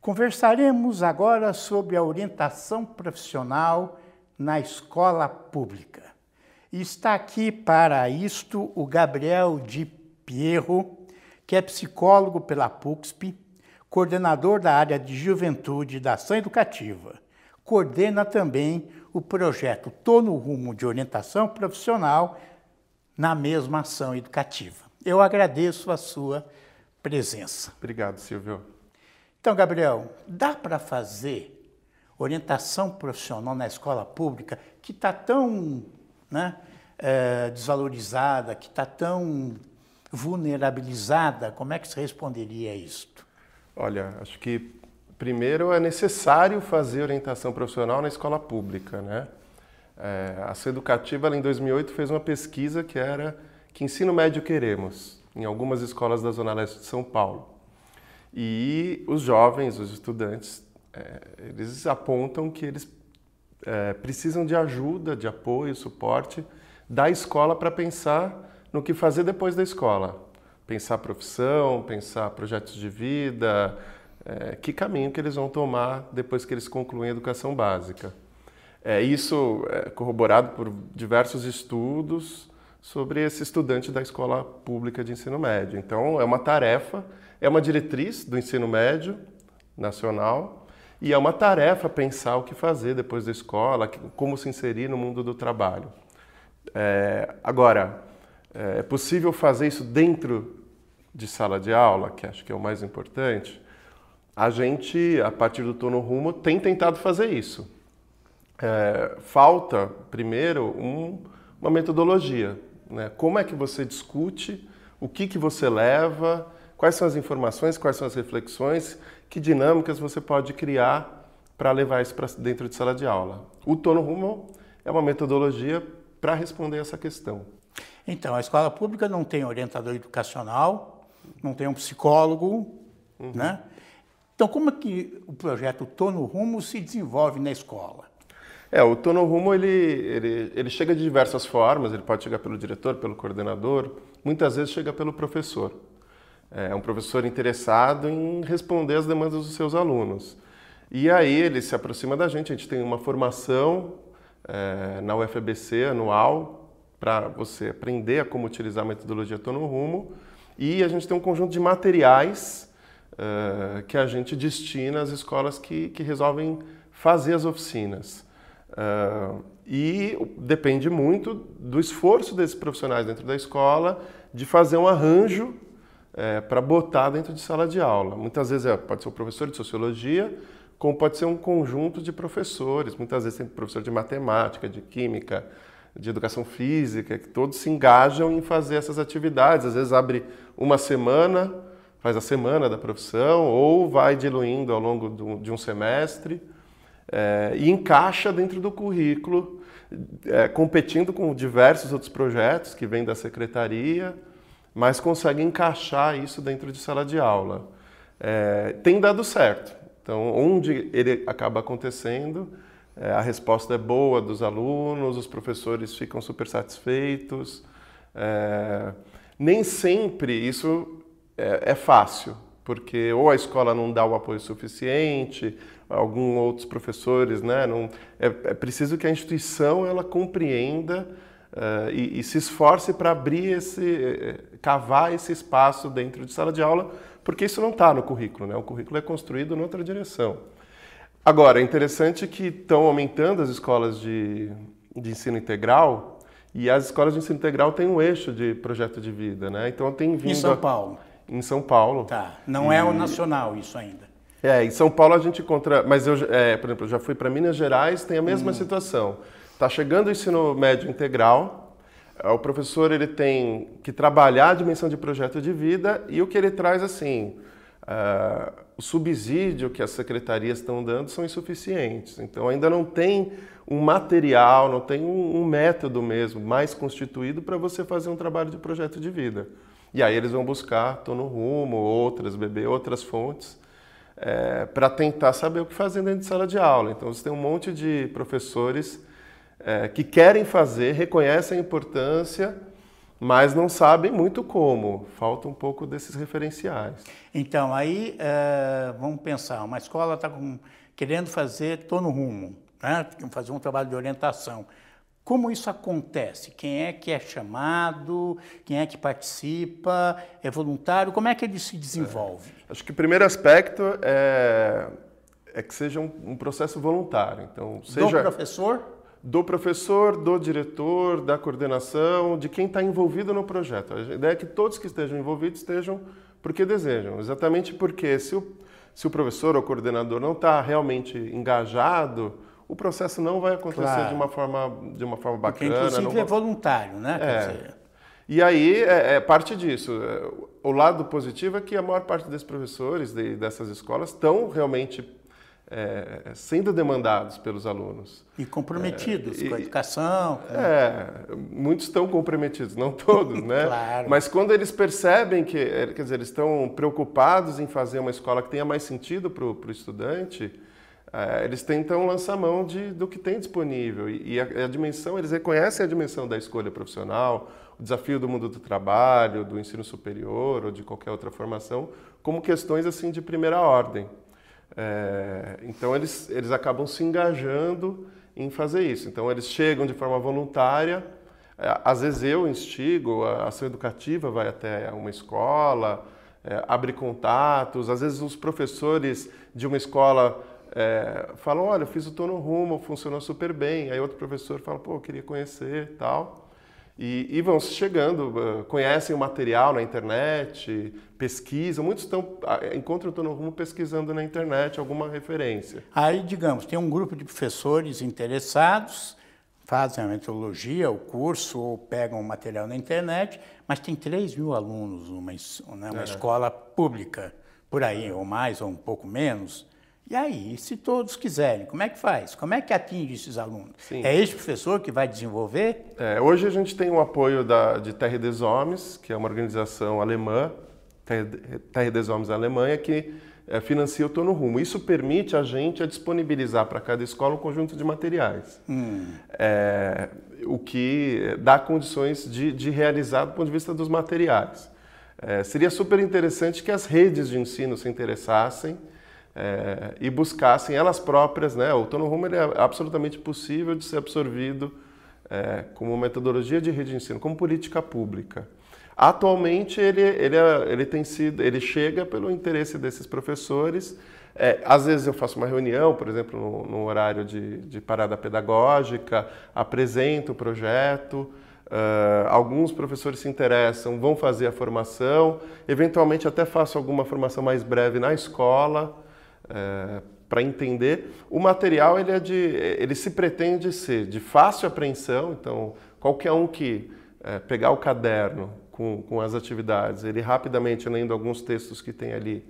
Conversaremos agora sobre a orientação profissional na escola pública. Está aqui para isto o Gabriel de Pierro, que é psicólogo pela PUCSP, coordenador da área de juventude da ação educativa. Coordena também o projeto Tô no Rumo de Orientação Profissional na mesma ação educativa. Eu agradeço a sua presença. Obrigado, Silvio. Então, Gabriel, dá para fazer orientação profissional na escola pública que está tão né, é, desvalorizada, que está tão vulnerabilizada? Como é que você responderia a isto? Olha, acho que primeiro é necessário fazer orientação profissional na escola pública, né? É, a Ação Educativa, em 2008, fez uma pesquisa que era que ensino médio queremos em algumas escolas da Zona Leste de São Paulo. E os jovens, os estudantes, é, eles apontam que eles é, precisam de ajuda, de apoio, suporte da escola para pensar no que fazer depois da escola. Pensar profissão, pensar projetos de vida, é, que caminho que eles vão tomar depois que eles concluem a educação básica. É, isso é corroborado por diversos estudos sobre esse estudante da escola pública de ensino médio. Então, é uma tarefa, é uma diretriz do ensino médio nacional e é uma tarefa pensar o que fazer depois da escola, como se inserir no mundo do trabalho. É, agora, é, é possível fazer isso dentro de sala de aula, que acho que é o mais importante. A gente, a partir do Tono Rumo, tem tentado fazer isso. É, falta, primeiro, um, uma metodologia. Né? Como é que você discute, o que, que você leva, quais são as informações, quais são as reflexões, que dinâmicas você pode criar para levar isso para dentro de sala de aula. O Tono Rumo é uma metodologia para responder essa questão. Então, a escola pública não tem orientador educacional, não tem um psicólogo, uhum. né? Então, como é que o projeto Tono Rumo se desenvolve na escola? É, o Tono Rumo ele, ele, ele chega de diversas formas, ele pode chegar pelo diretor, pelo coordenador, muitas vezes chega pelo professor. É um professor interessado em responder às demandas dos seus alunos. E aí ele se aproxima da gente, a gente tem uma formação é, na UFBC anual para você aprender a como utilizar a metodologia Tono Rumo e a gente tem um conjunto de materiais uh, que a gente destina às escolas que, que resolvem fazer as oficinas. Uh, e depende muito do esforço desses profissionais dentro da escola de fazer um arranjo é, para botar dentro de sala de aula. Muitas vezes é, pode ser o professor de sociologia, como pode ser um conjunto de professores. Muitas vezes tem professor de matemática, de química, de educação física, que todos se engajam em fazer essas atividades. Às vezes abre uma semana, faz a semana da profissão, ou vai diluindo ao longo de um semestre é, e encaixa dentro do currículo, é, competindo com diversos outros projetos que vêm da secretaria, mas consegue encaixar isso dentro de sala de aula. É, tem dado certo. Então, onde ele acaba acontecendo, é, a resposta é boa dos alunos, os professores ficam super satisfeitos. É, nem sempre isso é, é fácil, porque ou a escola não dá o apoio suficiente, alguns outros professores, né? Não, é, é preciso que a instituição ela compreenda uh, e, e, se esforce para abrir esse, eh, cavar esse espaço dentro de sala de aula, porque isso não está no currículo, né? O currículo é construído em outra direção. Agora, é interessante que estão aumentando as escolas de, de ensino integral e as escolas de ensino integral têm um eixo de projeto de vida, né? Então tem vindo... Em São Paulo? em São Paulo. Tá, não e... é o nacional isso ainda. É, em São Paulo a gente encontra, mas eu, é, por exemplo, eu já fui para Minas Gerais, tem a mesma hum. situação. Está chegando o ensino médio integral, é, o professor ele tem que trabalhar a dimensão de projeto de vida e o que ele traz assim, uh, o subsídio que as secretarias estão dando são insuficientes. Então ainda não tem um material, não tem um, um método mesmo mais constituído para você fazer um trabalho de projeto de vida. E aí eles vão buscar, estou no rumo, outras, beber outras fontes, é, para tentar saber o que fazer dentro de sala de aula. Então você tem um monte de professores é, que querem fazer, reconhecem a importância, mas não sabem muito como. Falta um pouco desses referenciais. Então, aí é, vamos pensar, uma escola está querendo fazer, estou no rumo, né? fazer um trabalho de orientação. Como isso acontece? Quem é que é chamado? Quem é que participa? É voluntário? Como é que ele se desenvolve? É. Acho que o primeiro aspecto é, é que seja um, um processo voluntário. Então, seja do professor? Do professor, do diretor, da coordenação, de quem está envolvido no projeto. A ideia é que todos que estejam envolvidos estejam porque desejam. Exatamente porque se o, se o professor ou coordenador não está realmente engajado, o processo não vai acontecer claro. de uma forma de uma forma bacana. Porque, inclusive não... é voluntário, né? É. E aí é, é, parte disso. O lado positivo é que a maior parte desses professores de, dessas escolas estão realmente é, sendo demandados pelos alunos. E comprometidos é, com a educação. Com... É, muitos estão comprometidos, não todos, né? claro. Mas quando eles percebem que, é, quer dizer, eles estão preocupados em fazer uma escola que tenha mais sentido para o estudante, é, eles tentam lançar mão de, do que tem disponível. E, e a, a, dimensão, eles reconhecem a dimensão da escolha profissional, o desafio do mundo do trabalho, do ensino superior ou de qualquer outra formação, como questões assim de primeira ordem. É, então eles, eles acabam se engajando em fazer isso. Então eles chegam de forma voluntária. É, às vezes eu instigo, a ação educativa vai até uma escola, é, abre contatos. Às vezes os professores de uma escola é, falam, olha, eu fiz o Tono Rumo, funcionou super bem. Aí outro professor fala, pô, eu queria conhecer tal. E, e vão chegando, ah, conhecem o material na internet, pesquisam. Muitos estão, ah, encontram o Tono Rumo pesquisando na internet alguma referência. Aí, digamos, tem um grupo de professores interessados, fazem a metodologia, o curso, ou pegam o material na internet, mas tem 3 mil alunos numa, né, uma é. escola pública, por aí, ou mais, ou um pouco menos. E aí, se todos quiserem, como é que faz? Como é que atinge esses alunos? Sim. É esse professor que vai desenvolver? É, hoje a gente tem o apoio da, de Terre des Hommes, que é uma organização alemã, Terre des Hommes Alemanha, que é, financia o Tono Rumo. Isso permite a gente a disponibilizar para cada escola um conjunto de materiais, hum. é, o que dá condições de, de, realizar do ponto de vista dos materiais. É, seria super interessante que as redes de ensino se interessassem é, e buscassem elas próprias, né? O Tono Rumo é absolutamente possível de ser absorvido é, como metodologia de rede de ensino, como política pública. Atualmente ele, ele, ele tem sido, ele chega pelo interesse desses professores. É, às vezes eu faço uma reunião, por exemplo, no, no horário de, de, parada pedagógica, apresento o projeto. Uh, alguns professores se interessam, vão fazer a formação, eventualmente até faço alguma formação mais breve na escola é, para entender. O material ele, é de, ele se pretende ser de fácil apreensão, então qualquer um que é, pegar o caderno com, com as atividades, ele rapidamente lendo alguns textos que tem ali,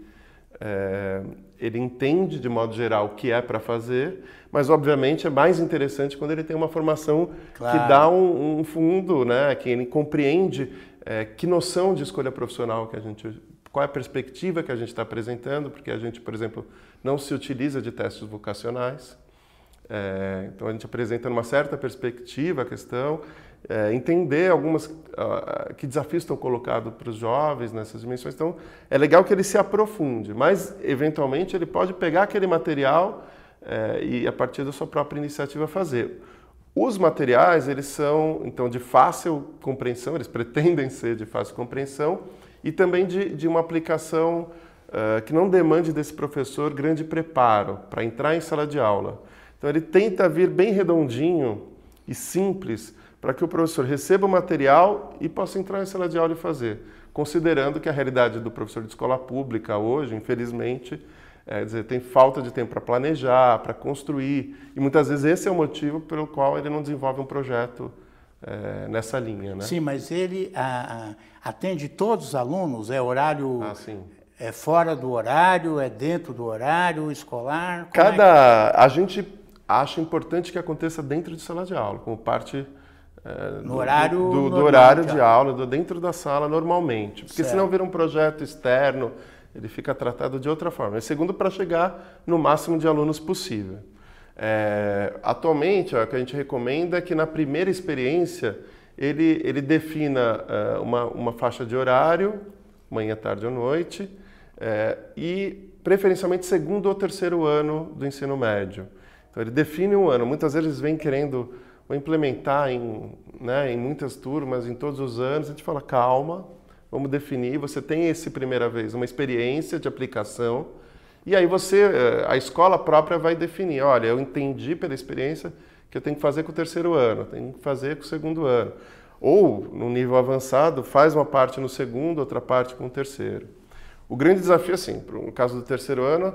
é, ele entende de modo geral o que é para fazer, mas obviamente é mais interessante quando ele tem uma formação claro. que dá um, um, fundo, né, que ele compreende é, que noção de escolha profissional que a gente qual é a perspectiva que a gente está apresentando, porque a gente, por exemplo, não se utiliza de testes vocacionais. É, então a gente apresenta numa certa perspectiva a questão, é, entender algumas uh, que desafios estão colocados para os jovens nessas dimensões. Então é legal que ele se aprofunde, mas eventualmente ele pode pegar aquele material é, e a partir da sua própria iniciativa fazer. Os materiais eles são então de fácil compreensão, eles pretendem ser de fácil compreensão e também de, de uma aplicação uh, que não demande desse professor grande preparo para entrar em sala de aula. Então ele tenta vir bem redondinho e simples para que o professor receba o material e possa entrar em sala de aula e fazer, considerando que a realidade do professor de escola pública hoje, infelizmente, é dizer, tem falta de tempo para planejar, para construir, e muitas vezes esse é o motivo pelo qual ele não desenvolve um projeto é, nessa linha. Né? Sim, mas ele a, a, atende todos os alunos? É horário. Ah, sim. É fora do horário, é dentro do horário escolar? Como é Cada. É que... A gente acha importante que aconteça dentro de sala de aula, como parte. É, no do, horário, do, do horário de aula, do, dentro da sala normalmente. Porque certo. senão vira um projeto externo, ele fica tratado de outra forma. E segundo, para chegar no máximo de alunos possível. É, atualmente, ó, o que a gente recomenda é que na primeira experiência ele, ele defina uh, uma, uma faixa de horário, manhã, tarde ou noite, uh, e preferencialmente segundo ou terceiro ano do ensino médio. Então ele define um ano. Muitas vezes eles vêm querendo implementar em, né, em muitas turmas, em todos os anos. A gente fala, calma, vamos definir. Você tem esse primeira vez uma experiência de aplicação e aí você, eh, a escola própria vai definir, olha, eu entendi pela experiência que eu tenho que fazer com o terceiro ano, tenho que fazer com o segundo ano. Ou, no nível avançado, faz uma parte no segundo, outra parte com o terceiro. O grande desafio, assim, no caso do terceiro ano,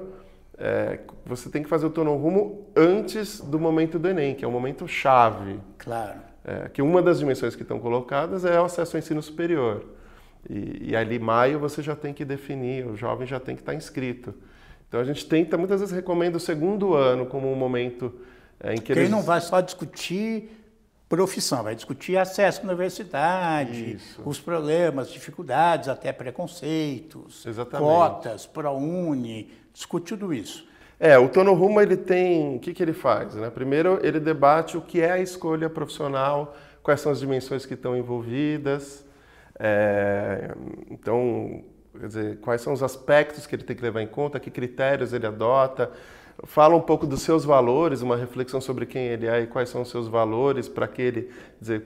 é, você tem que fazer o turno rumo antes do momento do Enem, que é o momento chave. Claro. É, que uma das dimensões que estão colocadas é o acesso ao ensino superior. E, e ali, maio, você já tem que definir, o jovem já tem que estar inscrito. Então a gente tenta, muitas vezes recomenda o segundo ano como um momento é, em que Quem eles... não vai só discutir profissão, vai discutir acesso à universidade, Isso. os problemas, dificuldades, até preconceitos, Exatamente. cotas, ProUni, discute tudo isso. É, o Tono Rumo ele tem, o que, que ele faz? Né? Primeiro ele debate o que é a escolha profissional, quais são as dimensões que estão envolvidas, é, então Quer dizer, quais são os aspectos que ele tem que levar em conta, que critérios ele adota. Fala um pouco dos seus valores, uma reflexão sobre quem ele é e quais são os seus valores para aquele,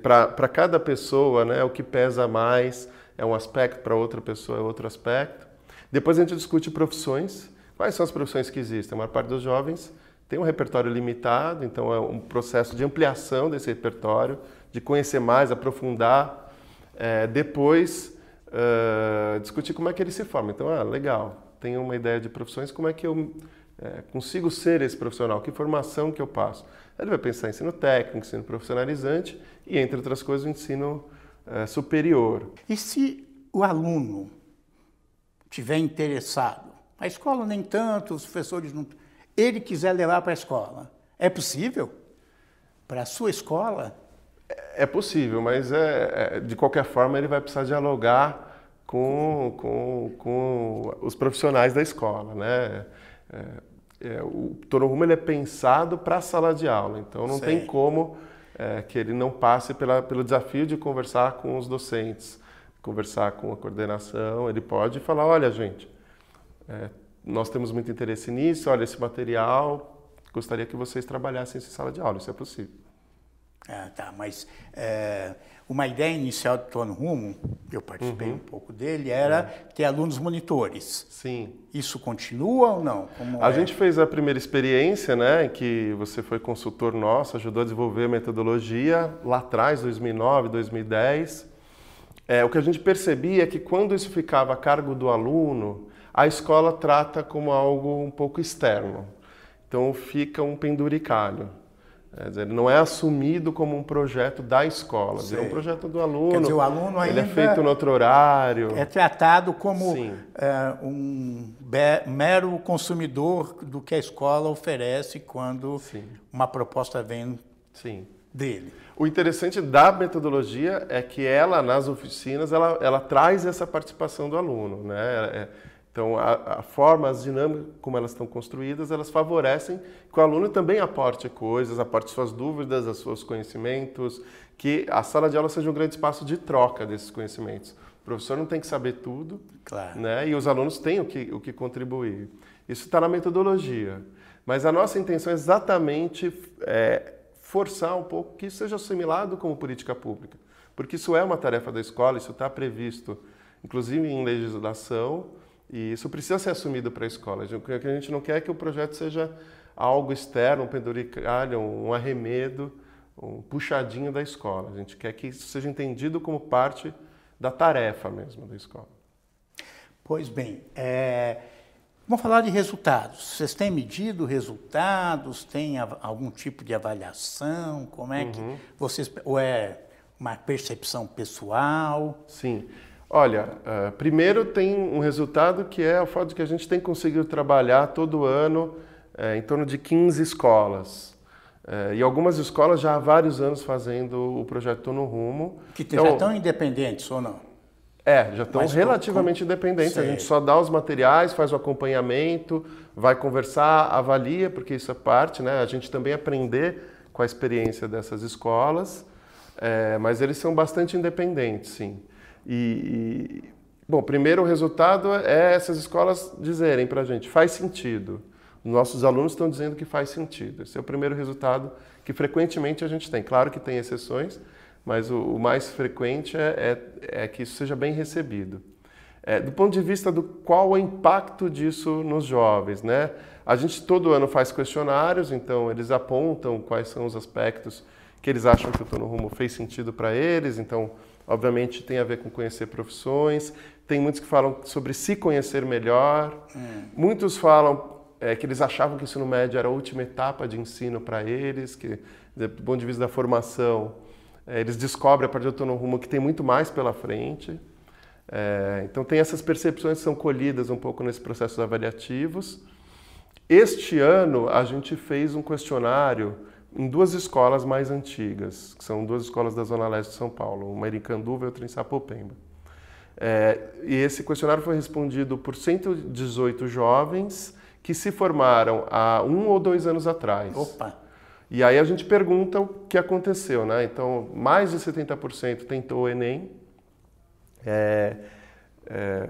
para cada pessoa, né, o que pesa mais é um aspecto, para outra pessoa é outro aspecto. Depois a gente discute profissões. Quais são as profissões que existem? A maior parte dos jovens tem um repertório limitado, então é um processo de ampliação desse repertório, de conhecer mais, aprofundar. É, depois uh, discutir como é que ele se forma. Então, ah, legal, tenho uma ideia de profissões, como é que eu é, consigo ser esse profissional? Que formação que eu passo? Ele vai pensar em ensino técnico, ensino profissionalizante e, entre outras coisas, o ensino é, superior. E se o aluno tiver interessado, a escola nem tanto, os professores não. Ele quiser levar para a escola, é possível? Para a sua escola? É possível, mas é, é, de qualquer forma ele vai precisar dialogar com, com, com os profissionais da escola, né? É, é, o Tono Rumo ele é pensado para a sala de aula, então não tem como é, que ele não passe pela, pelo desafio de conversar com os docentes, conversar com a coordenação. Ele pode falar, olha gente, é, nós temos muito interesse nisso, olha esse material, gostaria que vocês trabalhassem em sala de aula, isso é possível. Ah, tá, mas é, uma ideia inicial do Tono Rumo, eu participei uhum. um pouco dele, era ter alunos monitores. Sim. Isso continua ou não? Como a é? gente fez a primeira experiência, né, em que você foi consultor nosso, ajudou a desenvolver a metodologia lá atrás, 2009, 2010. É, o que a gente percebia é que quando isso ficava a cargo do aluno, a escola trata como algo um pouco externo. Então fica um penduricalho. É, dizer, ele não é assumido como um projeto da escola, é um projeto do aluno. Quer dizer, o aluno ainda ele é feito no outro horário. É tratado como é, um mero consumidor do que a escola oferece quando Sim. uma proposta vem Sim. dele. O interessante da metodologia é que ela, nas oficinas, ela, ela traz essa participação do aluno. Né? Então, a, a, forma, as dinâmicas como elas estão construídas, elas favorecem que o aluno também aporte coisas, aporte suas dúvidas, os seus conhecimentos, que a sala de aula seja um grande espaço de troca desses conhecimentos. O professor não tem que saber tudo, claro. né? e os alunos têm o que, o que contribuir. Isso está na metodologia. Mas a nossa intenção é exatamente é, forçar um pouco que isso seja assimilado como política pública. Porque isso é uma tarefa da escola, isso está previsto, inclusive em legislação, e isso precisa ser assumido para a escola. O que a gente não quer é que o projeto seja algo externo, um penduricalho, um arremedo, um puxadinho da escola. A gente quer que isso seja entendido como parte da tarefa mesmo da escola. Pois bem, é... vamos falar de resultados. Vocês têm medido resultados? Tem algum tipo de avaliação? Como é que uhum. vocês... Ou é uma percepção pessoal? Sim. Olha, uh, primeiro tem um resultado que é o fato de que a gente tem conseguido trabalhar todo ano uh, em torno de 15 escolas. Uh, e algumas escolas já há vários anos fazendo o projeto no Rumo. Que então, já estão independentes ou não? É, já estão relativamente com... independentes. Sei. A gente só dá os materiais, faz o acompanhamento, vai conversar, avalia, porque isso é parte, né? A gente também aprender com a experiência dessas escolas. é, mas eles são bastante independentes, sim. E, e, bom, primeiro o resultado é essas escolas dizerem para a gente, faz sentido. Nossos alunos estão dizendo que faz sentido. Esse é o primeiro resultado que frequentemente a gente tem. Claro que tem exceções, mas o, o mais frequente é, é, é, que isso seja bem recebido. É, do ponto de vista do qual o impacto disso nos jovens, né? A gente todo ano faz questionários, então eles apontam quais são os aspectos que eles acham que o Tô no Rumo fez sentido para eles. Então, obviamente, tem a ver com conhecer profissões. Tem muitos que falam sobre se conhecer melhor. Hum. Muitos falam é, que eles achavam que o ensino médio era a última etapa de ensino para eles, que do ponto de vista da formação, é, eles descobrem a partir do Tô no Rumo que tem muito mais pela frente. É, então, tem essas percepções que são colhidas um pouco nesses processos avaliativos. Este ano a gente fez um questionário em duas escolas mais antigas, que são duas escolas da Zona Leste de São Paulo, uma em Icanduva e outra em Sapopemba. É, e esse questionário foi respondido por 118 jovens que se formaram há um ou dois anos atrás. Opa! E aí a gente pergunta o que aconteceu, né? Então, mais de 70% tentou o Enem. É, é,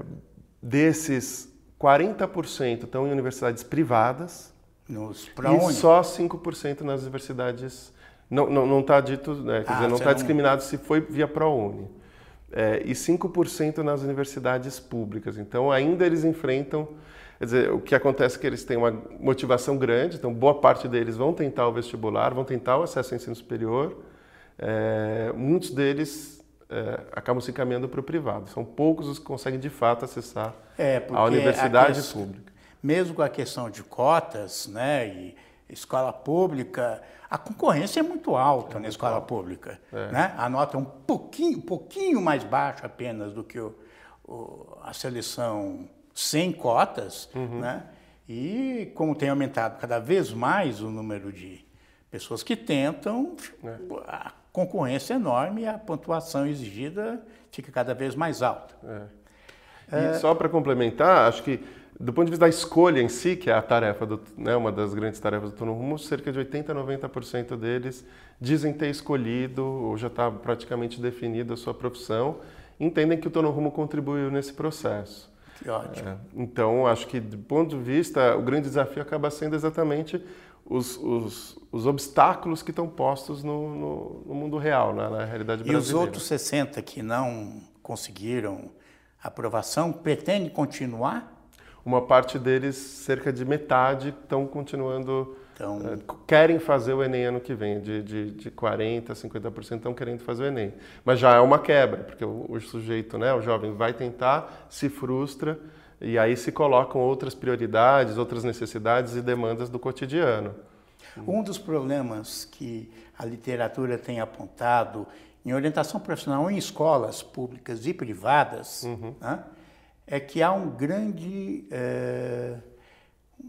desses 40% estão em universidades privadas Nos, e onde? só 5% nas universidades. Não está dito, né, quer ah, dizer, não está discriminado se foi via ProUni. É, e 5% nas universidades públicas. Então, ainda eles enfrentam. Quer dizer, o que acontece é que eles têm uma motivação grande, então, boa parte deles vão tentar o vestibular, vão tentar o acesso ao ensino superior. É, muitos deles é, acabam se encaminhando para o privado. São poucos os que conseguem de fato acessar é, a universidade a pública. Mesmo com a questão de cotas, né, e escola pública, a concorrência é muito alta é na escola alto. pública. É. Né? A nota é um pouquinho, pouquinho mais baixa apenas do que o, o, a seleção sem cotas, uhum. né? E como tem aumentado cada vez mais o número de pessoas que tentam, é. a concorrência enorme e a pontuação exigida fica cada vez mais alta. É. E é... só para complementar, acho que do ponto de vista da escolha em si, que é a tarefa, do, né, uma das grandes tarefas do Turno Rumo, cerca de 80% a 90% deles dizem ter escolhido ou já está praticamente definida a sua profissão, entendem que o Turno Rumo contribuiu nesse processo. Que ótimo. É, então, acho que do ponto de vista, o grande desafio acaba sendo exatamente os, os, os obstáculos que estão postos no, no, no mundo real, né, na realidade brasileira. E os outros 60 que não conseguiram aprovação, pretendem continuar? Uma parte deles, cerca de metade, estão continuando, então... querem fazer o Enem ano que vem, de, de, de 40%, 50% estão querendo fazer o Enem. Mas já é uma quebra, porque o, o sujeito, né, o jovem, vai tentar, se frustra, e aí se colocam outras prioridades, outras necessidades e demandas do cotidiano. Um dos problemas que a literatura tem apontado em orientação profissional em escolas públicas e privadas uhum. né, é que há um grande, é,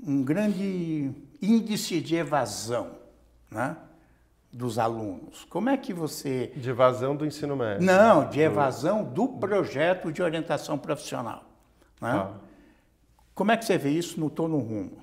um grande índice de evasão né, dos alunos. Como é que você. De evasão do ensino médio? Não, de evasão do projeto de orientação profissional. Né? Ah. Como é que você vê isso no Tô Rumo?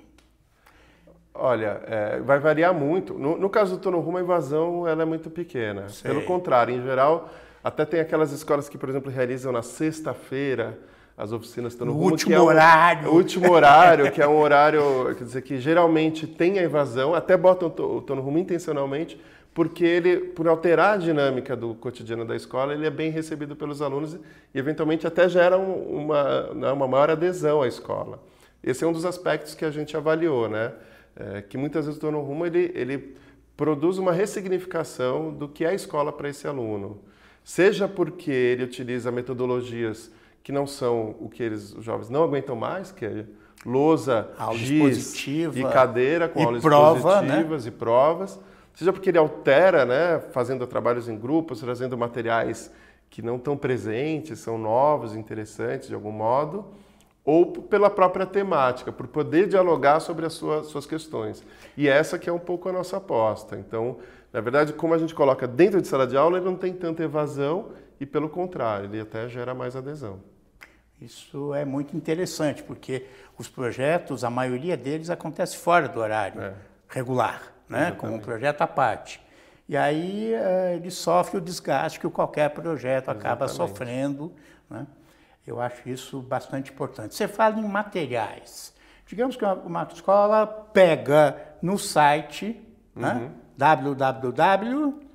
Olha, é, vai variar muito. No, no caso do Tô Rumo, a invasão ela é muito pequena. Sei. Pelo contrário, em geral, até tem aquelas escolas que, por exemplo, realizam na sexta-feira as oficinas estão no, no rumo, último é horário. O último horário, que é um horário, quer dizer, que geralmente tem a invasão, até botam o Tô no Rumo intencionalmente, porque ele, por alterar a dinâmica do cotidiano da escola, ele é bem recebido pelos alunos e, eventualmente, até gera uma, né, uma maior adesão à escola. Esse é um dos aspectos que a gente avaliou, né? É, que muitas vezes o Torno Rumo, ele, ele produz uma ressignificação do que é a escola para esse aluno. Seja porque ele utiliza metodologias que não são o que eles, os jovens não aguentam mais, que é lousa, giz e cadeira com e aulas prova, né? expositivas né? e provas seja porque ele altera, né, fazendo trabalhos em grupos, trazendo materiais que não estão presentes, são novos, interessantes de algum modo, ou pela própria temática, por poder dialogar sobre as suas, suas questões. E essa que é um pouco a nossa aposta. Então, na verdade, como a gente coloca dentro de sala de aula, ele não tem tanta evasão e, pelo contrário, ele até gera mais adesão. Isso é muito interessante, porque os projetos, a maioria deles acontece fora do horário é. regular né? como um projeto à parte. E aí uh, ele sofre o desgaste que qualquer projeto acaba Exatamente. sofrendo. Né? Eu acho isso bastante importante. Você fala em materiais. Digamos que uma, escola pega no site né? uhum. né? www.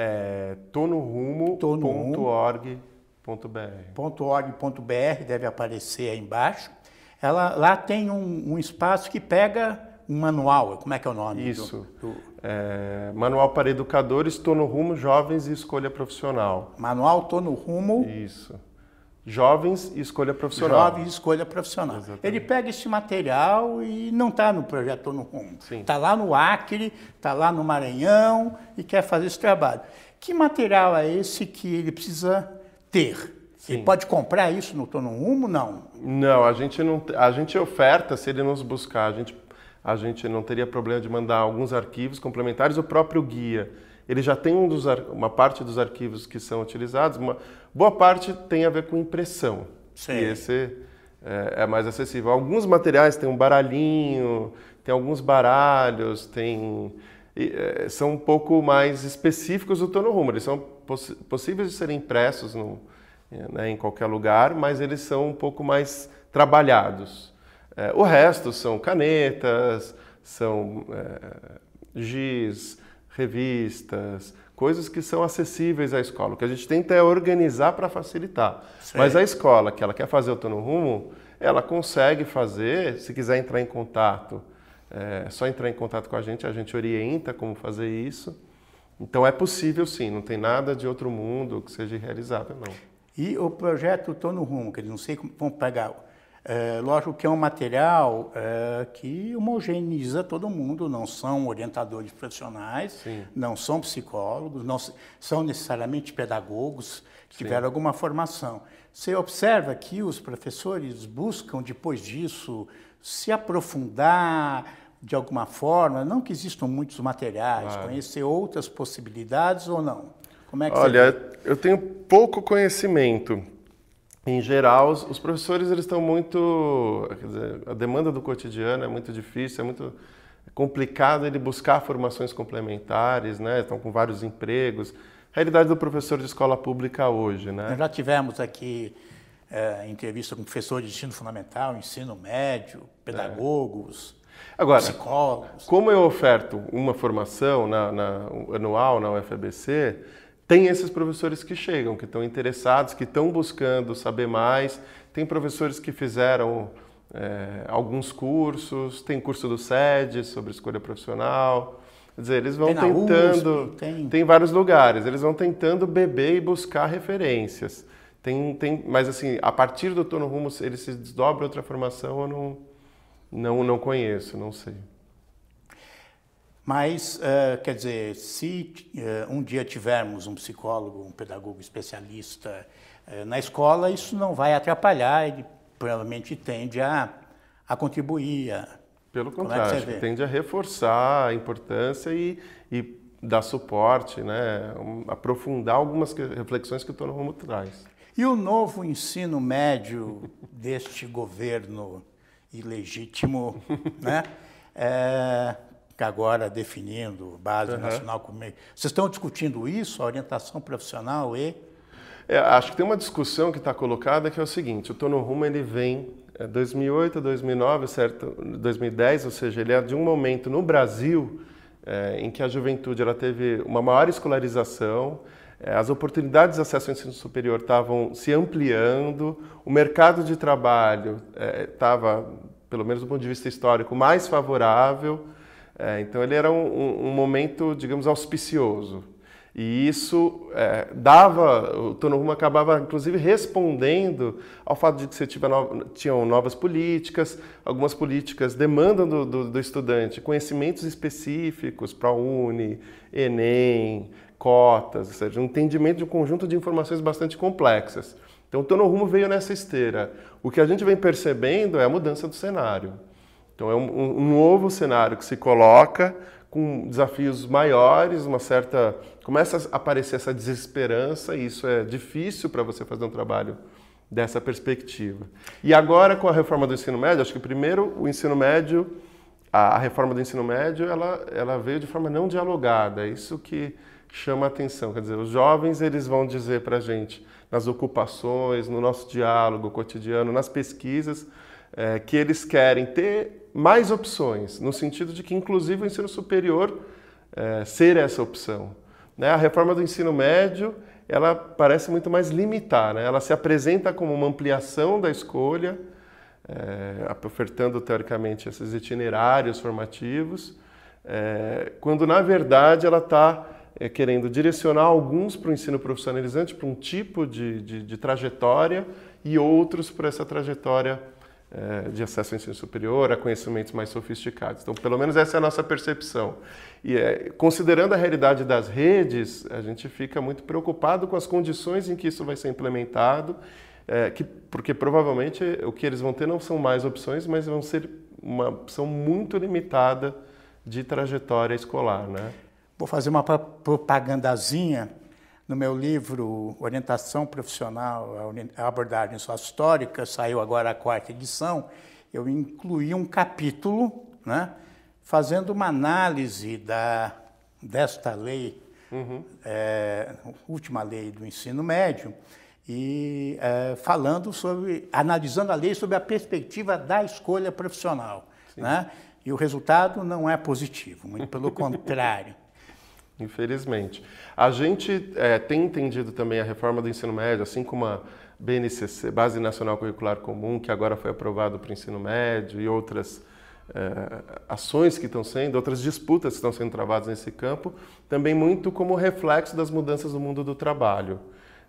É, tonorumo.org.br. .org.br deve aparecer aí embaixo. Ela, lá tem um, um espaço que pega um manual, como é que é o nome? Isso. Do, do... É, manual para educadores, estou no rumo, jovens e escolha profissional. Manual, estou no rumo. Isso. Jovens e escolha profissional. Jovens e escolha profissional. Exatamente. Ele pega esse material e não está no projeto Tô no Rumo. Está lá no Acre, está lá no Maranhão e quer fazer esse trabalho. Que material é esse que ele precisa ter? Sim. Ele pode comprar isso no Tô no Rumo? Não. Não, a gente não. A gente oferta se ele nos buscar. A gente a gente não teria problema de mandar alguns arquivos complementares, o próprio guia. Ele já tem um dos, uma parte dos arquivos que são utilizados, uma boa parte tem a ver com impressão. Sim. E esse é, é mais acessível. Alguns materiais têm um baralhinho, tem alguns baralhos, tem é, são um pouco mais específicos do tono rumo. Eles são poss possíveis de serem impressos no, né, em qualquer lugar, mas eles são um pouco mais trabalhados. É, o resto são canetas, são é, giz, revistas, coisas que são acessíveis à escola. O que a gente tenta é organizar para facilitar. Sim. Mas a escola que ela quer fazer o Tô Rumo, ela consegue fazer, se quiser entrar em contato, é só entrar em contato com a gente, a gente orienta como fazer isso. Então é possível sim, não tem nada de outro mundo que seja irrealizável, não. E o projeto Tô no Rumo, que eles não sei como vão pegar é, lógico que é um material é, que homogeneiza todo mundo, não são orientadores profissionais, Sim. não são psicólogos, não são necessariamente pedagogos que Sim. tiveram alguma formação. Você observa que os professores buscam, depois disso, se aprofundar de alguma forma, não que existam muitos materiais, claro. conhecer outras possibilidades ou não? Como é que Olha, eu tenho pouco conhecimento em geral, os, os professores eles estão muito, dizer, a demanda do cotidiano é muito difícil, é muito complicado ele buscar formações complementares, né? Estão com vários empregos. Realidade do professor de escola pública hoje, né? Nós já tivemos aqui é, entrevista com professores de ensino fundamental, ensino médio, pedagogos. É. Agora, psicólogos. como eu oferto uma formação na, na, anual na UFABC, tem esses professores que chegam, que estão interessados, que estão buscando saber mais. Tem professores que fizeram é, alguns cursos, tem curso do SED sobre escolha profissional. Quer dizer, eles vão tem tentando. USP, tem... tem vários lugares, eles vão tentando beber e buscar referências. Tem, tem, mas assim, a partir do Tono Rumo, ele se desdobra outra formação, eu não, não, não conheço, não sei. Mas, uh, quer dizer, se uh, um dia tivermos um psicólogo, um pedagogo especialista uh, na escola, isso não vai atrapalhar, ele provavelmente tende a, a contribuir. A, Pelo contrário, é tende a reforçar a importância e, e dar suporte, né? Aprofundar algumas reflexões que o Tono Romo traz. E o novo ensino médio deste governo ilegítimo, né? É, agora definindo base uhum. nacional comum. Vocês estão discutindo isso, a orientação profissional e? É, acho que tem uma discussão que está colocada que é o seguinte: o Tono Rumo ele vem é, 2008, 2009, certo? 2010, ou seja, ele é de um momento no Brasil é, em que a juventude ela teve uma maior escolarização, é, as oportunidades de acesso ao ensino superior estavam se ampliando, o mercado de trabalho estava, é, pelo menos do ponto de vista histórico, mais favorável. É, então ele era um, um, momento, digamos, auspicioso. E isso é, dava, o Tono acabava inclusive respondendo ao fato de que você no, tinham novas políticas, algumas políticas demandam do, do, do estudante conhecimentos específicos para a Uni, Enem, cotas, ou seja, um entendimento de um conjunto de informações bastante complexas. Então o Tono Rumo veio nessa esteira. O que a gente vem percebendo é a mudança do cenário. Então é um, um, novo cenário que se coloca com desafios maiores, uma certa começa a aparecer essa desesperança e isso é difícil para você fazer um trabalho dessa perspectiva. E agora com a reforma do ensino médio, acho que primeiro o ensino médio, a, a reforma do ensino médio, ela, ela veio de forma não dialogada. Isso que chama a atenção. Quer dizer, os jovens eles vão dizer para a gente nas ocupações, no nosso diálogo cotidiano, nas pesquisas, é, que eles querem ter mais opções, no sentido de que, inclusive, o ensino superior é, ser essa opção. Né? A reforma do ensino médio ela parece muito mais limitar, né? ela se apresenta como uma ampliação da escolha, é, ofertando teoricamente esses itinerários formativos, é, quando na verdade ela está é, querendo direcionar alguns para o ensino profissionalizante, para um tipo de, de, de trajetória, e outros para essa trajetória é, de acesso ao ensino superior, a conhecimentos mais sofisticados. Então, pelo menos essa é a nossa percepção. E é, considerando a realidade das redes, a gente fica muito preocupado com as condições em que isso vai ser implementado, é, que, porque provavelmente o que eles vão ter não são mais opções, mas vão ser uma opção muito limitada de trajetória escolar. Né? Vou fazer uma propagandazinha no meu livro Orientação Profissional, a abordagem sócio-histórica, saiu agora a quarta edição, eu incluí um capítulo né, fazendo uma análise da, desta lei, uhum. é, última lei do ensino médio, e é, falando sobre, analisando a lei sobre a perspectiva da escolha profissional. Né? E o resultado não é positivo, muito pelo contrário. Infelizmente. A gente é, tem entendido também a reforma do ensino médio, assim como a BNCC, Base Nacional Curricular Comum, que agora foi aprovado para o ensino médio, e outras é, ações que estão sendo, outras disputas que estão sendo travadas nesse campo, também muito como reflexo das mudanças do mundo do trabalho.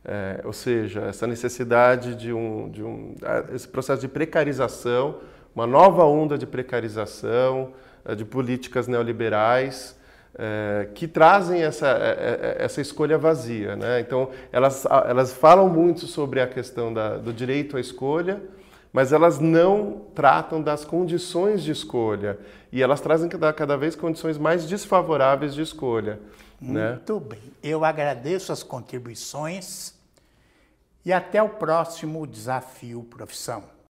É, ou seja, essa necessidade de um, de um esse processo de precarização, uma nova onda de precarização, é, de políticas neoliberais, é, que trazem essa, é, é, essa escolha vazia. Né? Então, elas, elas falam muito sobre a questão da, do direito à escolha, mas elas não tratam das condições de escolha. E elas trazem cada, cada vez condições mais desfavoráveis de escolha. Né? Muito né? bem. Eu agradeço as contribuições e até o próximo Desafio Profissão.